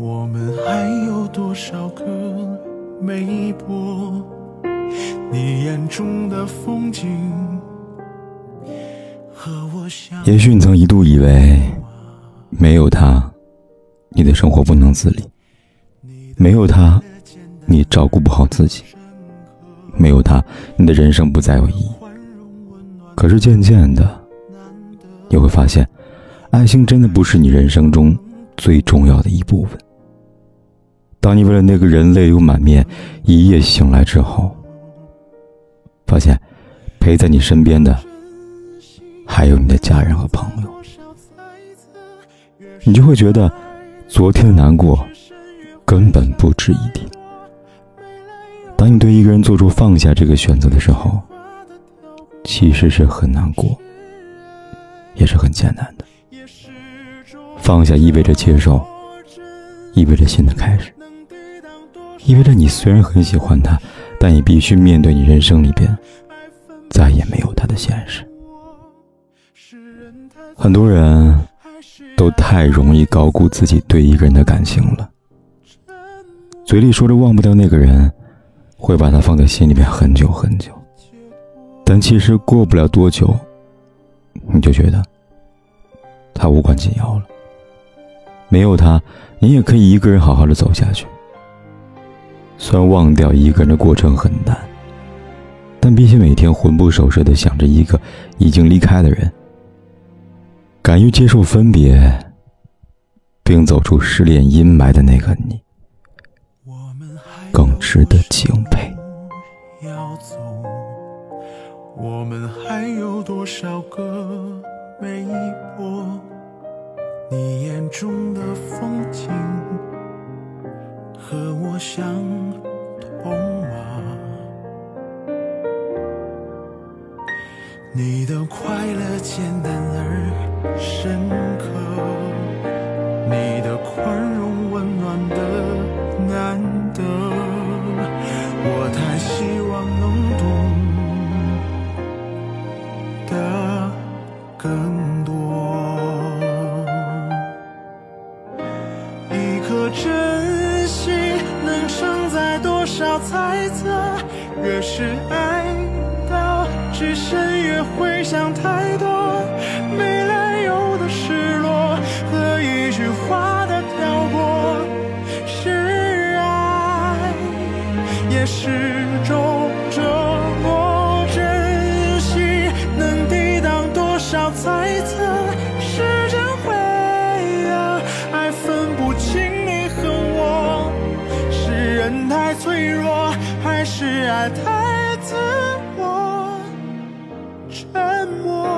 我们还有多少个没播？你眼中的风景。也许你曾一度以为，没有他，你的生活不能自理；没有他，你照顾不好自己；没有他，你的人生不再有意义。可是渐渐的，你会发现，爱情真的不是你人生中最重要的一部分。当你为了那个人泪流满面，一夜醒来之后，发现陪在你身边的。还有你的家人和朋友，你就会觉得，昨天的难过根本不值一提。当你对一个人做出放下这个选择的时候，其实是很难过，也是很艰难的。放下意味着接受，意味着新的开始，意味着你虽然很喜欢他，但也必须面对你人生里边再也没有他的现实。很多人都太容易高估自己对一个人的感情了，嘴里说着忘不掉那个人，会把他放在心里面很久很久，但其实过不了多久，你就觉得他无关紧要了。没有他，你也可以一个人好好的走下去。虽然忘掉一个人的过程很难，但比起每天魂不守舍的想着一个已经离开的人。敢于接受分别，并走出失恋阴霾的那个你，更值得敬佩。要走，我们还有多少个没播？你眼中的风景和我相同吗？你的快乐简单而。深刻，在多少猜测？越是爱到至深，越会想太多。没还是爱太自我？沉默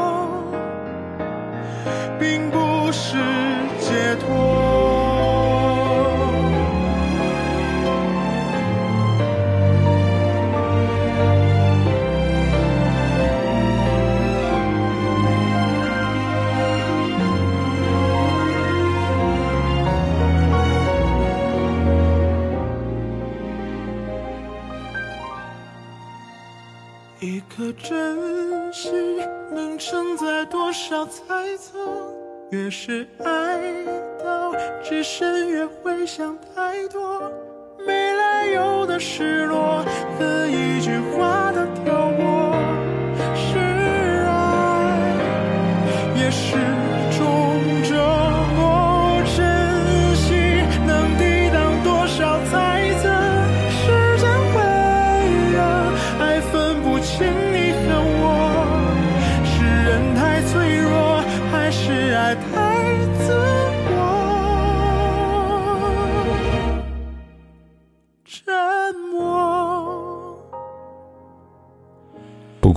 并不是解脱。一颗真心能承载多少猜测？越是爱到至深，越会想太多。没来由的失落和一句话的